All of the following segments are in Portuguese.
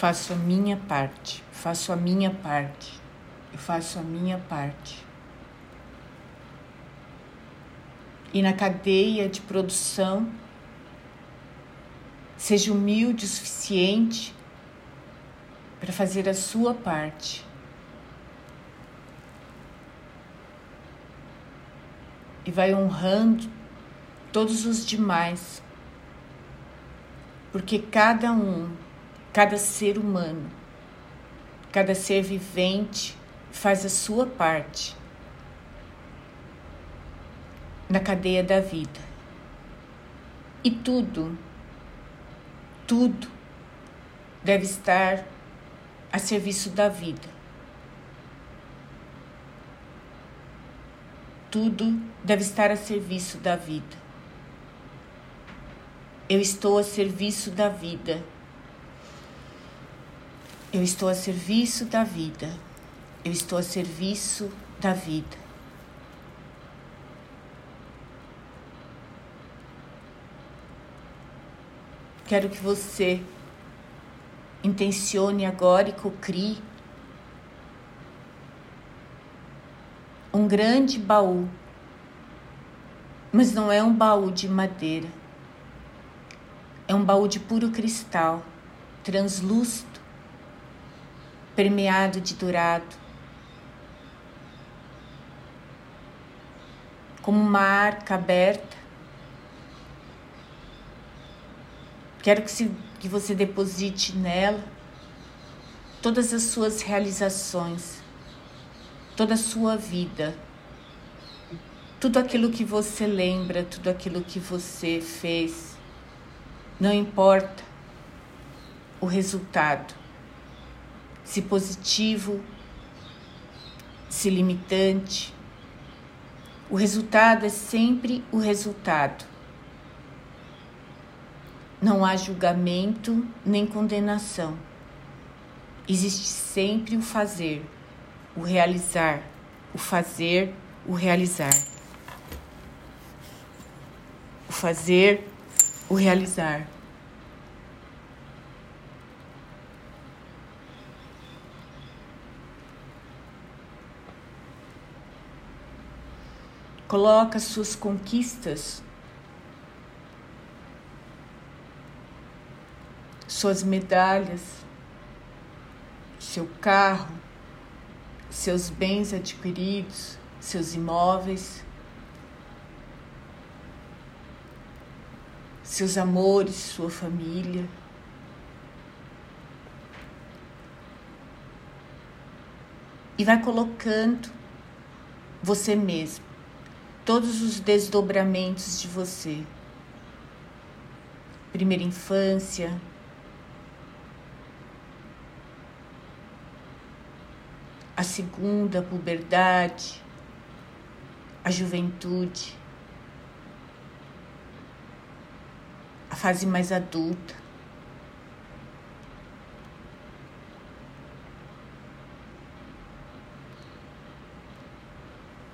faço a minha parte, faço a minha parte, eu faço a minha parte. E na cadeia de produção, seja humilde o suficiente para fazer a sua parte. E vai honrando todos os demais, porque cada um, cada ser humano, cada ser vivente faz a sua parte na cadeia da vida. E tudo, tudo deve estar a serviço da vida. Tudo deve estar a serviço da vida. Eu estou a serviço da vida. Eu estou a serviço da vida. Eu estou a serviço da vida. Quero que você intencione agora e cocrie um grande baú, mas não é um baú de madeira, é um baú de puro cristal, translúcido, permeado de dourado, como uma arca aberta. Quero que, se, que você deposite nela todas as suas realizações, toda a sua vida, tudo aquilo que você lembra, tudo aquilo que você fez. Não importa o resultado, se positivo, se limitante. O resultado é sempre o resultado. Não há julgamento nem condenação. Existe sempre o fazer, o realizar, o fazer, o realizar. O fazer, o realizar. Coloca suas conquistas suas medalhas, seu carro, seus bens adquiridos, seus imóveis, seus amores, sua família. E vai colocando você mesmo, todos os desdobramentos de você. Primeira infância, a segunda puberdade, a juventude, a fase mais adulta.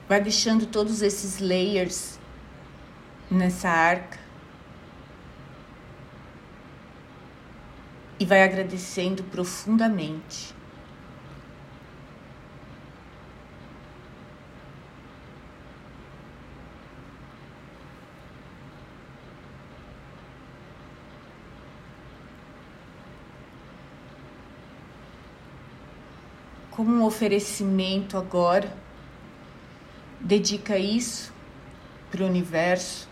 Vai deixando todos esses layers nessa arca e vai agradecendo profundamente. como um oferecimento agora, dedica isso para o universo.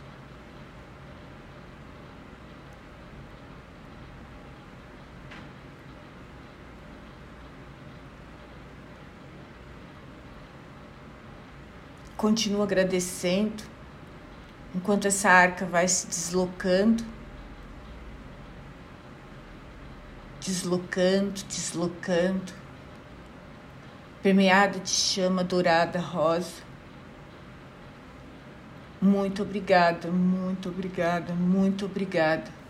Continua agradecendo enquanto essa arca vai se deslocando, deslocando, deslocando permeado de chama dourada rosa. Muito obrigada, muito obrigada, muito obrigada.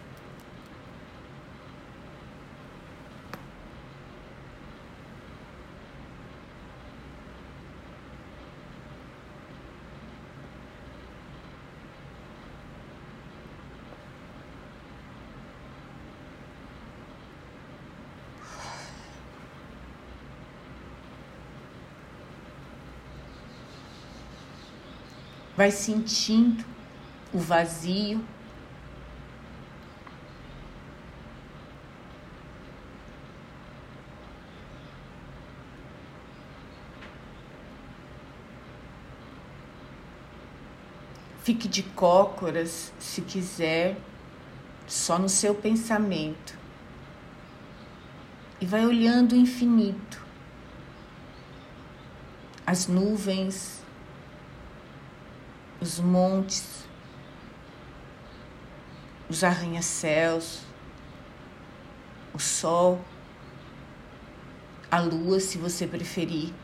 Vai sentindo o vazio. Fique de cócoras se quiser, só no seu pensamento. E vai olhando o infinito, as nuvens, os montes, os arranha-céus, o sol, a lua, se você preferir.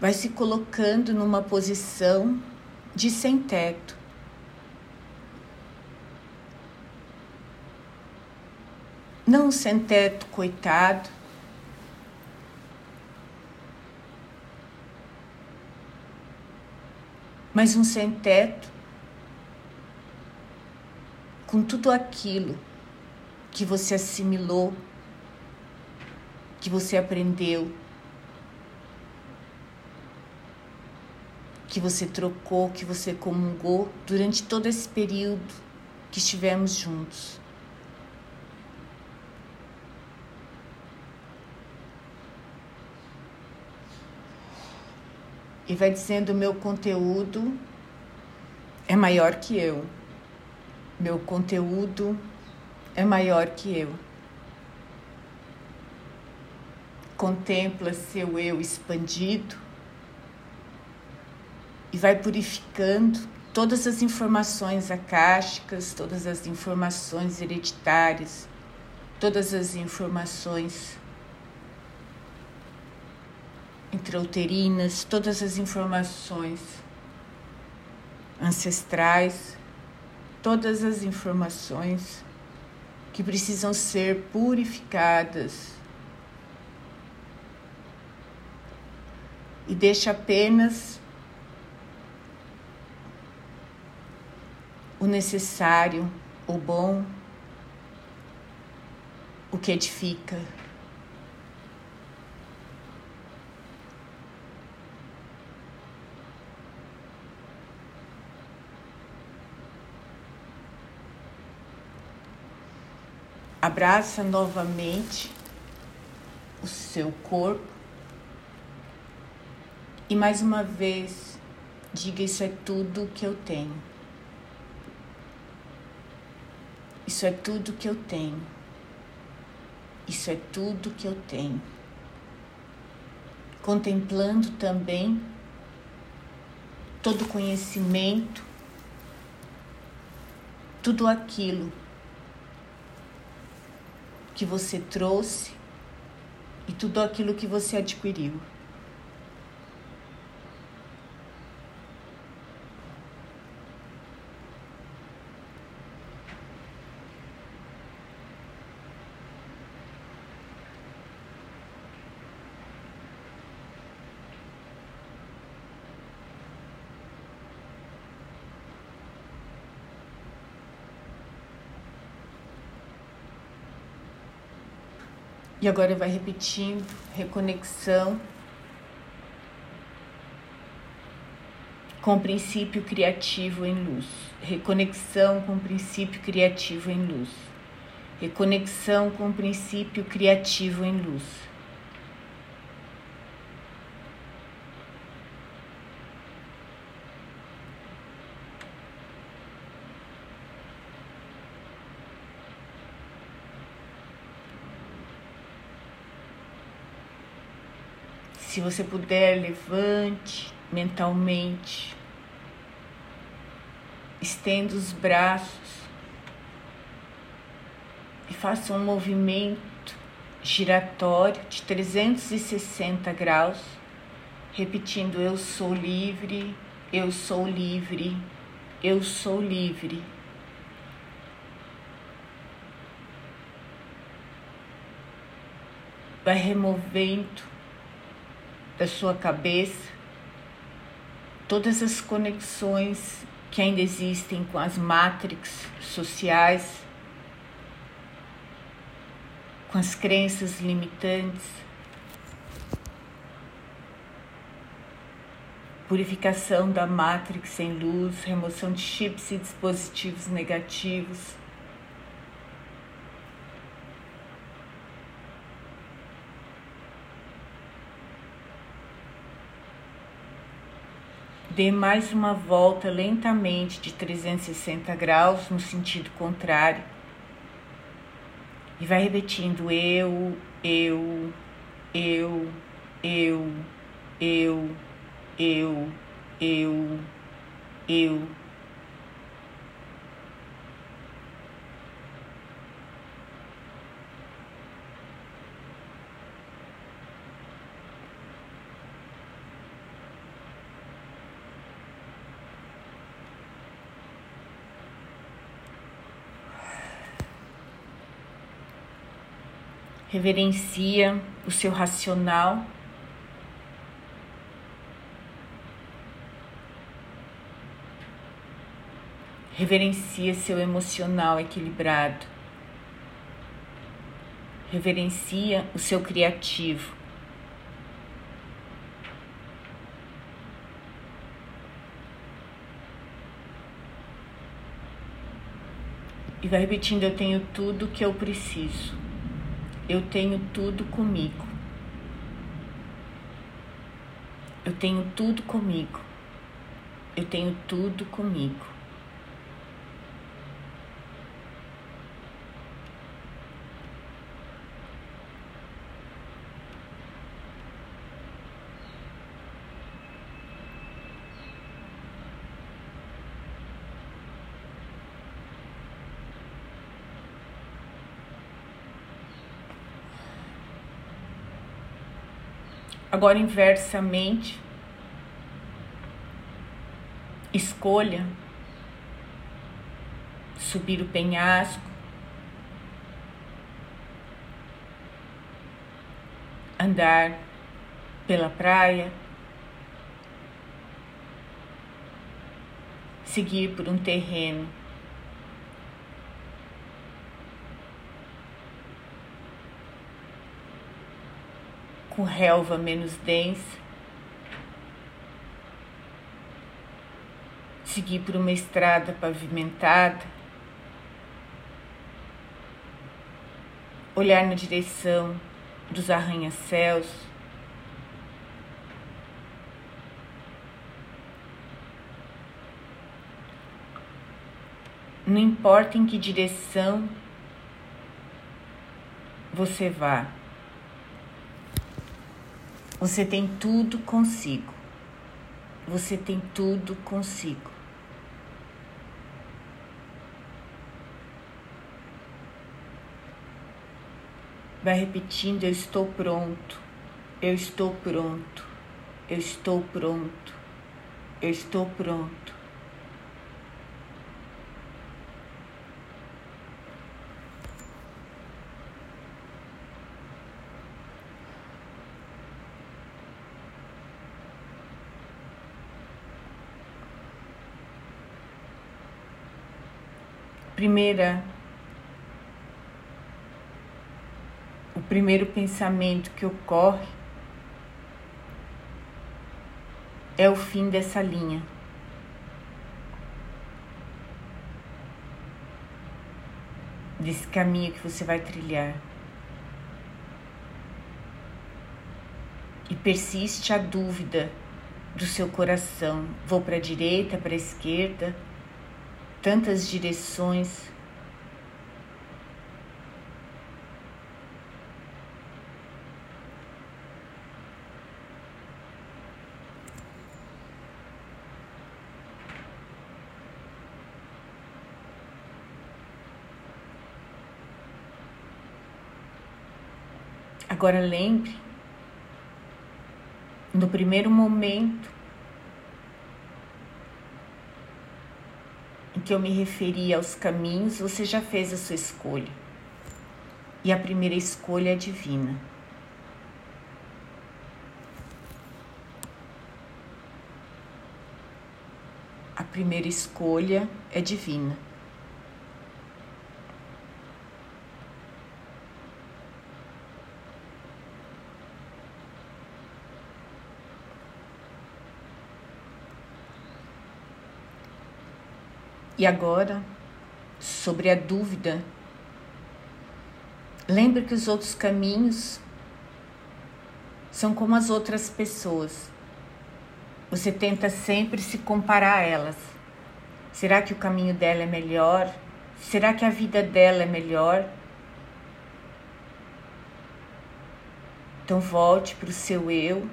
vai se colocando numa posição de sem teto. Não sem teto coitado, mas um sem teto com tudo aquilo que você assimilou, que você aprendeu que você trocou, que você comungou durante todo esse período que estivemos juntos. E vai dizendo: meu conteúdo é maior que eu. Meu conteúdo é maior que eu. Contempla seu eu expandido e vai purificando todas as informações acásticas, todas as informações hereditárias, todas as informações intrauterinas, todas as informações ancestrais, todas as informações que precisam ser purificadas. E deixa apenas o necessário, o bom, o que edifica. Abraça novamente o seu corpo e mais uma vez diga: Isso é tudo que eu tenho. Isso é tudo que eu tenho. Isso é tudo que eu tenho. Contemplando também todo conhecimento, tudo aquilo que você trouxe e tudo aquilo que você adquiriu. E agora vai repetindo, reconexão com o princípio criativo em luz. Reconexão com o princípio criativo em luz. Reconexão com o princípio criativo em luz. Se você puder, levante mentalmente, estenda os braços. E faça um movimento giratório de 360 graus, repetindo: Eu sou livre, eu sou livre, eu sou livre. Vai removendo da sua cabeça todas as conexões que ainda existem com as matrix sociais, com as crenças limitantes. Purificação da matrix em luz, remoção de chips e dispositivos negativos. Dê mais uma volta lentamente de 360 graus no sentido contrário. E vai repetindo eu, eu, eu, eu, eu, eu, eu, eu. Reverencia o seu racional. Reverencia seu emocional equilibrado. Reverencia o seu criativo. E vai repetindo: Eu tenho tudo que eu preciso. Eu tenho tudo comigo. Eu tenho tudo comigo. Eu tenho tudo comigo. Agora, inversamente, escolha subir o penhasco, andar pela praia, seguir por um terreno com relva menos densa. Seguir por uma estrada pavimentada. Olhar na direção dos arranha-céus. Não importa em que direção você vá. Você tem tudo consigo. Você tem tudo consigo. Vai repetindo: Eu estou pronto. Eu estou pronto. Eu estou pronto. Eu estou pronto. Primeira o primeiro pensamento que ocorre é o fim dessa linha. Desse caminho que você vai trilhar. E persiste a dúvida do seu coração: vou para a direita, para a esquerda? Tantas direções. Agora lembre, no primeiro momento, que eu me referi aos caminhos, você já fez a sua escolha. E a primeira escolha é divina. A primeira escolha é divina. E agora, sobre a dúvida, lembre que os outros caminhos são como as outras pessoas. Você tenta sempre se comparar a elas. Será que o caminho dela é melhor? Será que a vida dela é melhor? Então volte para o seu eu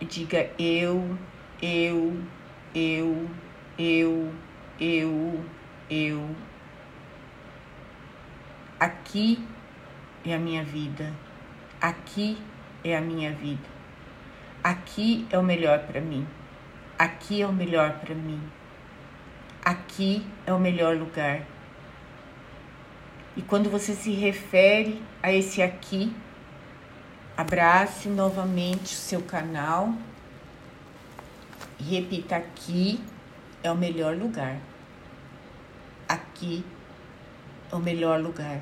e diga eu eu, eu, eu, eu, eu. Aqui é a minha vida. Aqui é a minha vida. Aqui é o melhor para mim. Aqui é o melhor para mim. Aqui é o melhor lugar. E quando você se refere a esse aqui, abrace novamente o seu canal repita: aqui é o melhor lugar. Aqui é o melhor lugar.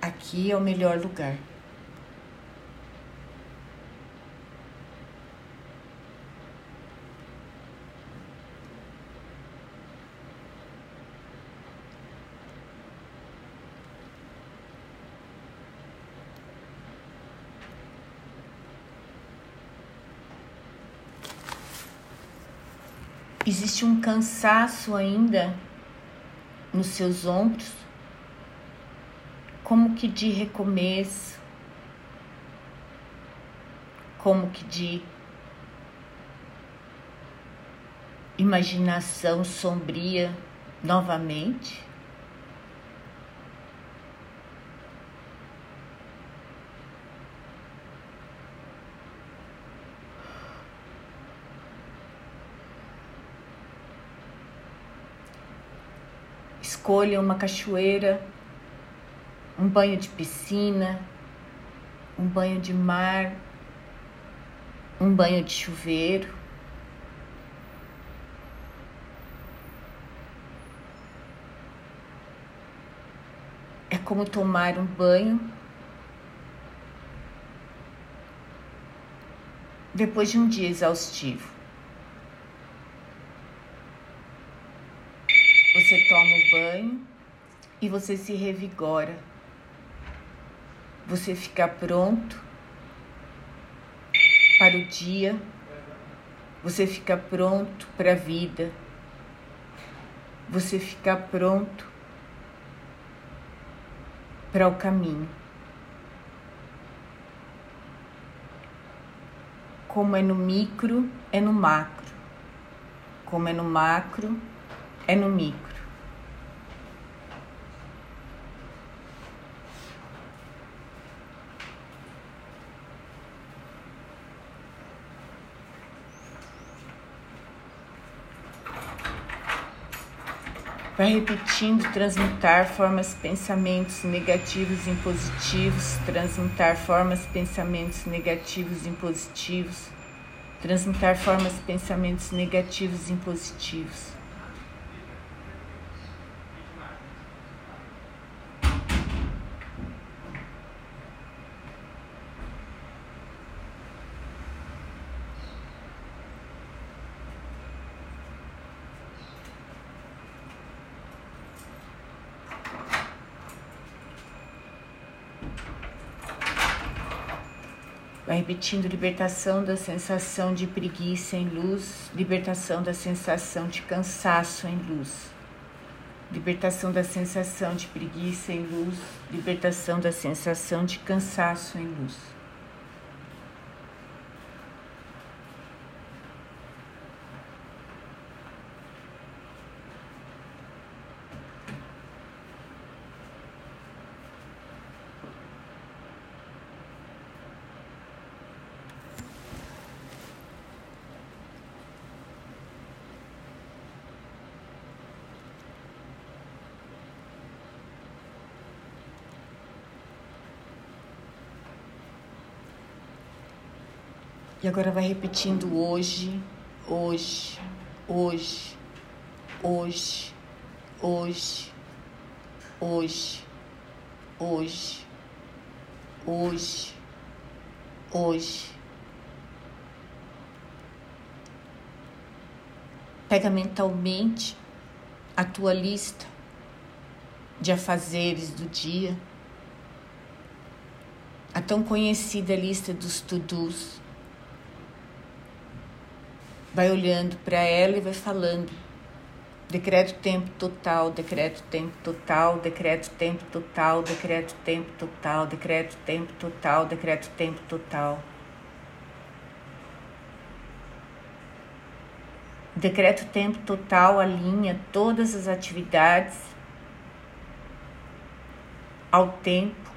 Aqui é o melhor lugar. Existe um cansaço ainda nos seus ombros, como que de recomeço, como que de imaginação sombria novamente. Escolha uma cachoeira, um banho de piscina, um banho de mar, um banho de chuveiro. É como tomar um banho depois de um dia exaustivo. Você toma o banho e você se revigora. Você fica pronto para o dia. Você fica pronto para a vida. Você fica pronto para o caminho. Como é no micro, é no macro. Como é no macro, é no micro. Vai repetindo, transmutar formas, pensamentos negativos em positivos, transmutar formas, pensamentos negativos em positivos, transmutar formas, pensamentos negativos em positivos. Vai repetindo libertação da sensação de preguiça em luz, libertação da sensação de cansaço em luz, libertação da sensação de preguiça em luz, libertação da sensação de cansaço em luz. E agora vai repetindo hoje, hoje, hoje, hoje, hoje, hoje, hoje, hoje, hoje. Pega mentalmente a tua lista de afazeres do dia, a tão conhecida lista dos to-dos vai olhando para ela e vai falando. Decreto tempo total, decreto tempo total, decreto tempo total, decreto tempo total, decreto tempo total, decreto tempo total. Decreto tempo total alinha todas as atividades ao tempo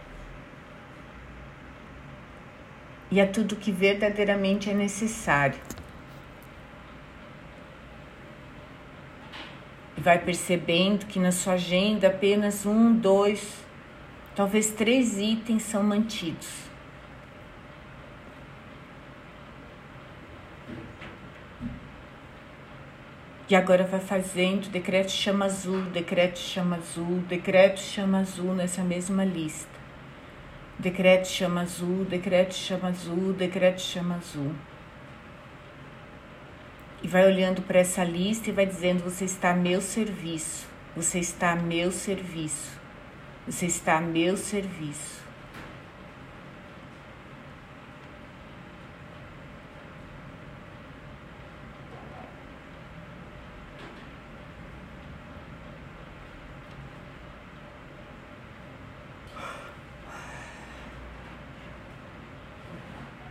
e a tudo que verdadeiramente é necessário. Vai percebendo que na sua agenda apenas um, dois, talvez três itens são mantidos. E agora vai fazendo decreto chama azul, decreto chama azul, decreto chama azul nessa mesma lista. Decreto chama azul, decreto chama azul, decreto chama azul e vai olhando para essa lista e vai dizendo: Você está a meu serviço, você está a meu serviço, você está a meu serviço.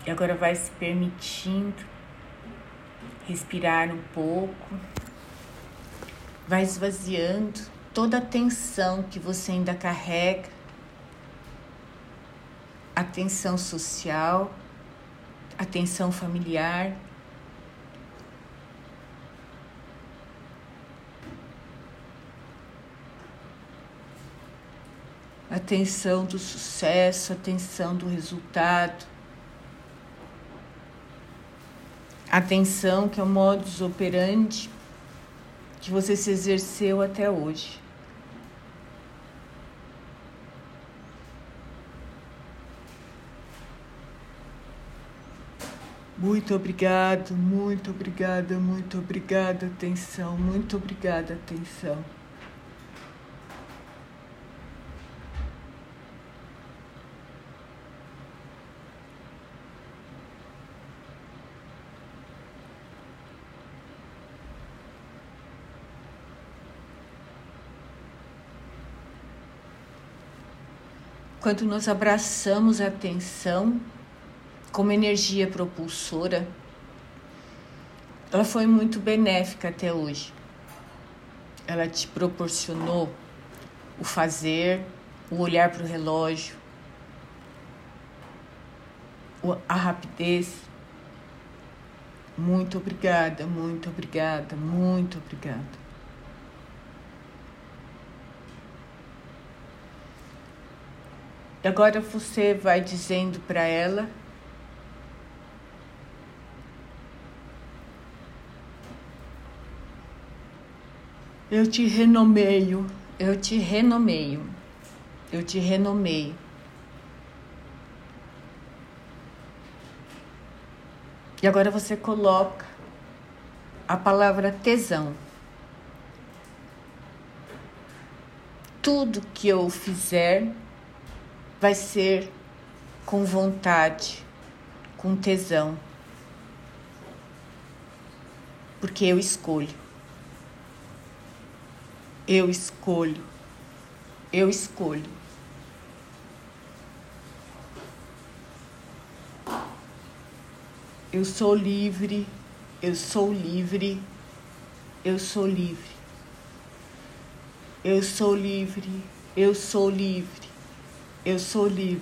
E agora vai se permitindo respirar um pouco, vai esvaziando toda a tensão que você ainda carrega, a tensão social, a tensão familiar. A tensão do sucesso, a tensão do resultado. Atenção, que é o modus operandi que você se exerceu até hoje. Muito obrigado, muito obrigada, muito obrigada, atenção, muito obrigada, atenção. Quando nós abraçamos a atenção como energia propulsora, ela foi muito benéfica até hoje. Ela te proporcionou o fazer, o olhar para o relógio, a rapidez. Muito obrigada, muito obrigada, muito obrigada. E agora você vai dizendo para ela Eu te renomeio, eu te renomeio, eu te renomeio. E agora você coloca a palavra tesão. Tudo que eu fizer vai ser com vontade, com tesão. Porque eu escolho. Eu escolho. Eu escolho. Eu sou livre, eu sou livre, eu sou livre. Eu sou livre, eu sou livre. Eu sou livre.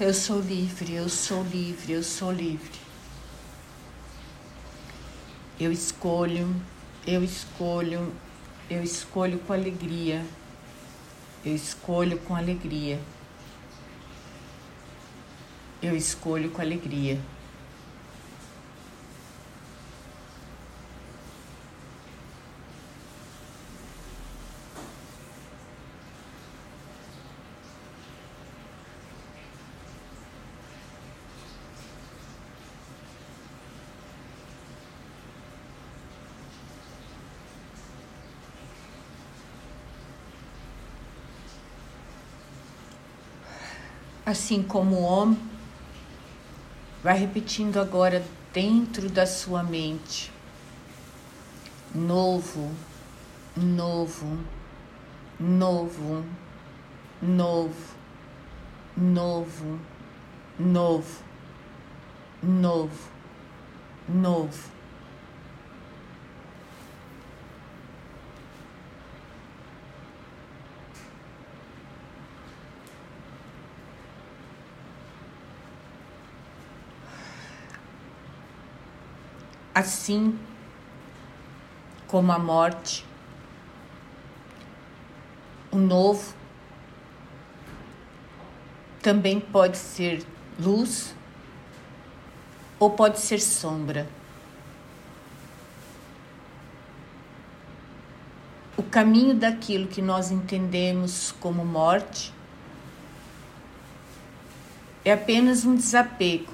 Eu sou livre, eu sou livre, eu sou livre. Eu escolho, eu escolho, eu escolho com alegria. Eu escolho com alegria. Eu escolho com alegria. Assim como o homem, vai repetindo agora dentro da sua mente. Novo, novo, novo, novo, novo, novo, novo, novo. Assim como a morte, o novo também pode ser luz ou pode ser sombra. O caminho daquilo que nós entendemos como morte é apenas um desapego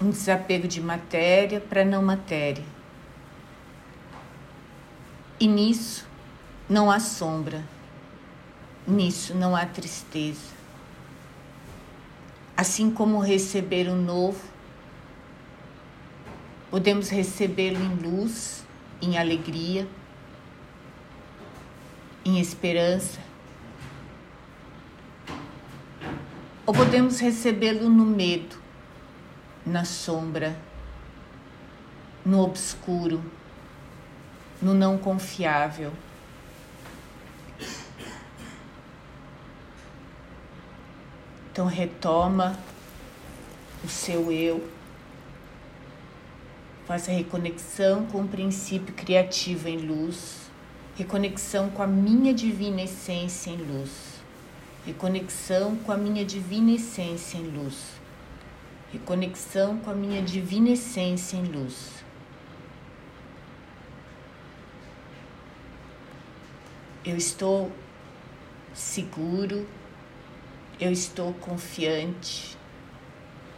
um desapego de matéria para não matéria. E nisso não há sombra, nisso não há tristeza. Assim como receber o novo, podemos recebê-lo em luz, em alegria, em esperança, ou podemos recebê-lo no medo, na sombra, no obscuro, no não confiável. Então retoma o seu eu, faz a reconexão com o princípio criativo em luz, reconexão com a minha divina essência em luz, reconexão com a minha divina essência em luz e conexão com a minha divina essência em luz. Eu estou seguro, eu estou confiante,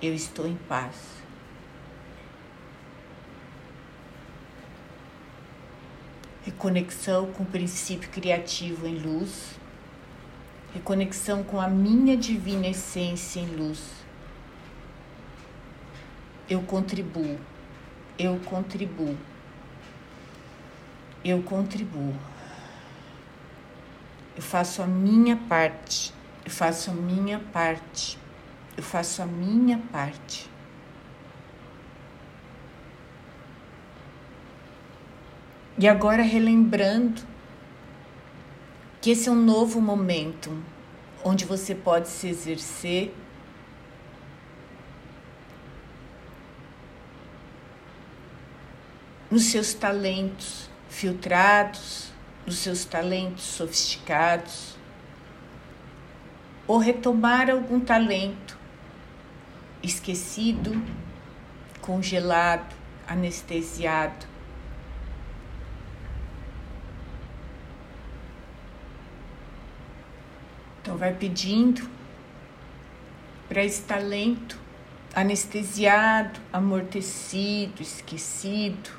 eu estou em paz. Reconexão com o princípio criativo em luz, reconexão com a minha divina essência em luz eu contribuo, eu contribuo, eu contribuo. Eu faço a minha parte, eu faço a minha parte, eu faço a minha parte. E agora relembrando que esse é um novo momento onde você pode se exercer nos seus talentos filtrados, nos seus talentos sofisticados, ou retomar algum talento esquecido, congelado, anestesiado. Então, vai pedindo para esse talento anestesiado, amortecido, esquecido,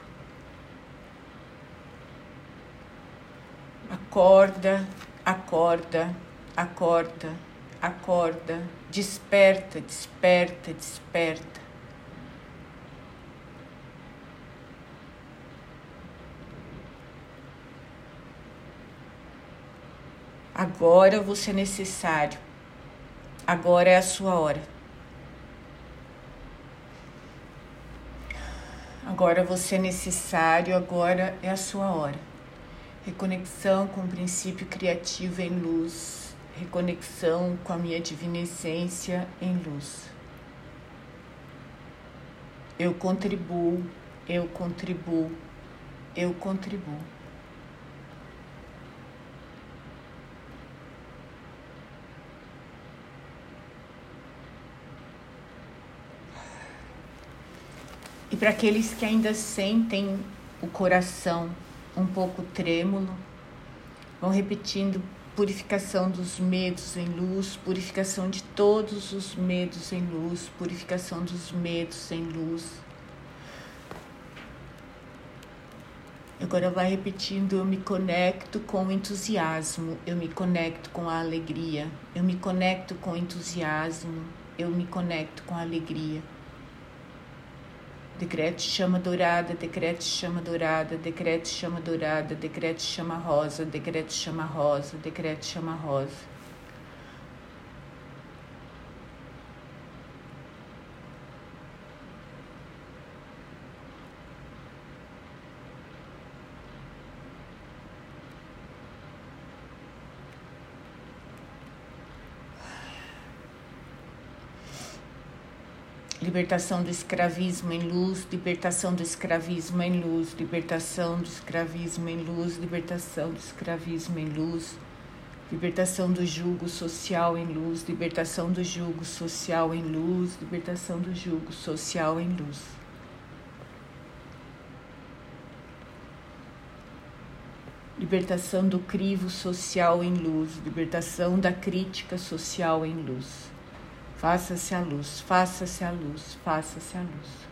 Acorda, acorda, acorda, acorda, desperta, desperta, desperta. Agora você é necessário. Agora é a sua hora. Agora você é necessário, agora é a sua hora reconexão com o princípio criativo em luz, reconexão com a minha divina essência em luz. Eu contribuo, eu contribuo, eu contribuo. E para aqueles que ainda sentem o coração um pouco trêmulo, vão repetindo purificação dos medos em luz, purificação de todos os medos em luz, purificação dos medos em luz. Agora vai repetindo: eu me conecto com entusiasmo, eu me conecto com a alegria, eu me conecto com entusiasmo, eu me conecto com a alegria. Decrete chama dourada, decrete chama dourada, decrete chama dourada, decrete chama rosa, decrete chama rosa, decrete chama rosa. Libertação do escravismo em luz, libertação do escravismo em luz, libertação do escravismo em luz, libertação do escravismo em luz, libertação do jugo social em luz, libertação do jugo social em luz, libertação do jugo social em luz. Libertação do crivo social em luz, libertação da crítica social em luz. Faça-se a luz, faça-se a luz, faça-se a luz.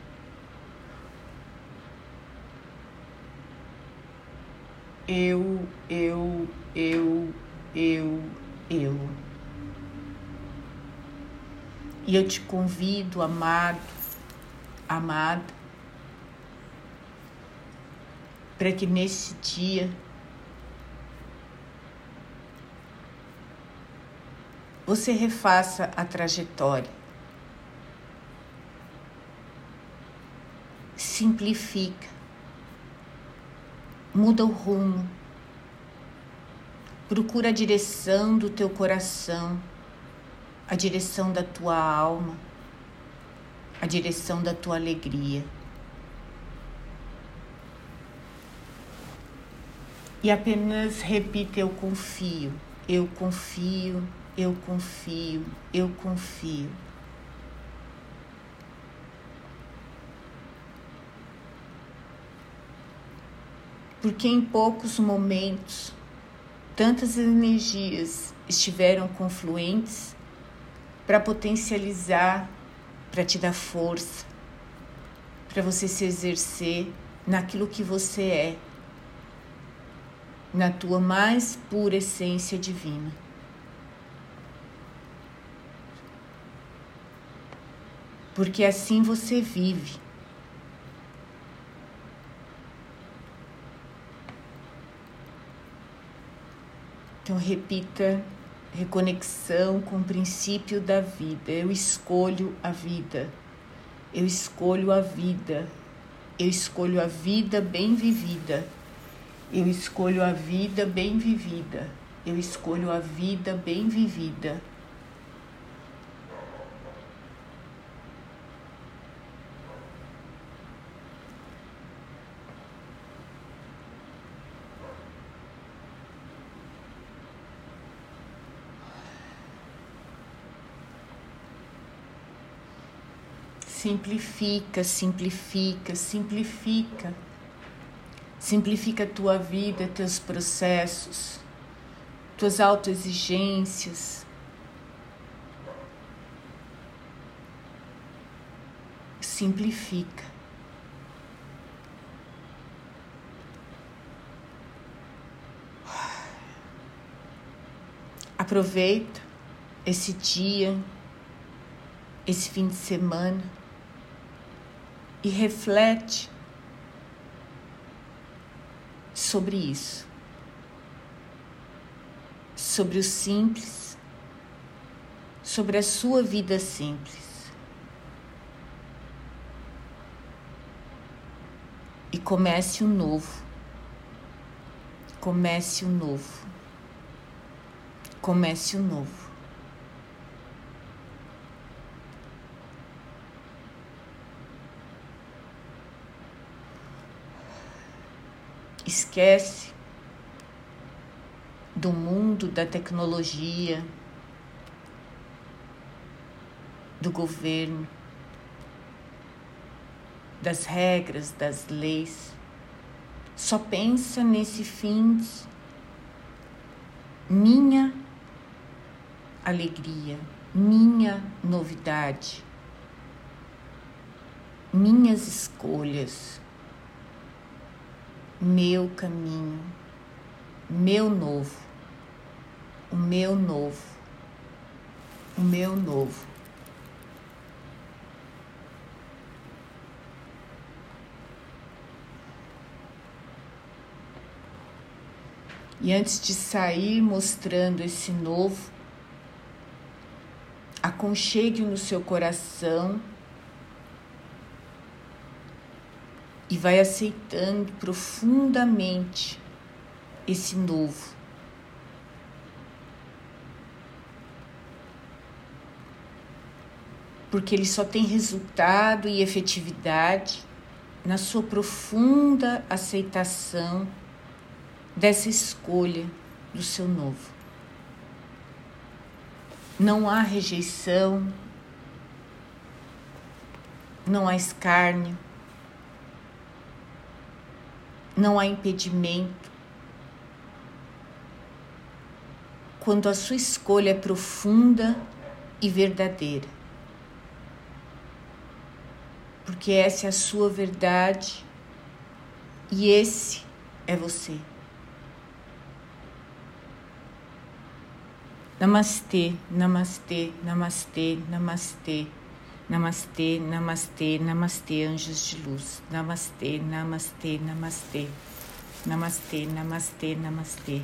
Eu, eu, eu, eu, eu. E eu te convido, amado, amada, para que nesse dia você refaça a trajetória. Simplifica. Muda o rumo. Procura a direção do teu coração, a direção da tua alma, a direção da tua alegria. E apenas repita: Eu confio, eu confio, eu confio, eu confio. Porque em poucos momentos tantas energias estiveram confluentes para potencializar, para te dar força, para você se exercer naquilo que você é, na tua mais pura essência divina. Porque assim você vive. Então repita reconexão com o princípio da vida. Eu escolho a vida. Eu escolho a vida. Eu escolho a vida bem vivida. Eu escolho a vida bem vivida. Eu escolho a vida bem vivida. Simplifica, simplifica, simplifica. Simplifica a tua vida, teus processos, tuas autoexigências. Simplifica. Aproveita esse dia, esse fim de semana e reflete sobre isso, sobre o simples, sobre a sua vida simples. E comece o um novo. Comece o um novo. comece o novo. Esquece do mundo da tecnologia, do governo, das regras, das leis. Só pensa nesse fim, minha alegria, minha novidade, minhas escolhas, meu caminho, meu novo, o meu novo, o meu novo. E antes de sair mostrando esse novo, aconchegue no seu coração e vai aceitando profundamente esse novo. Porque ele só tem resultado e efetividade na sua profunda aceitação dessa escolha do seu novo. Não há rejeição, não há escárnio, não há impedimento. Quando a sua escolha é profunda e verdadeira. Porque essa é a sua verdade e esse é você. Namastê, namastê, namastê, namastê. Namastê, namastê, namastê, anjos de luz. Namastê, namastê, namastê. Namastê, namastê, namastê.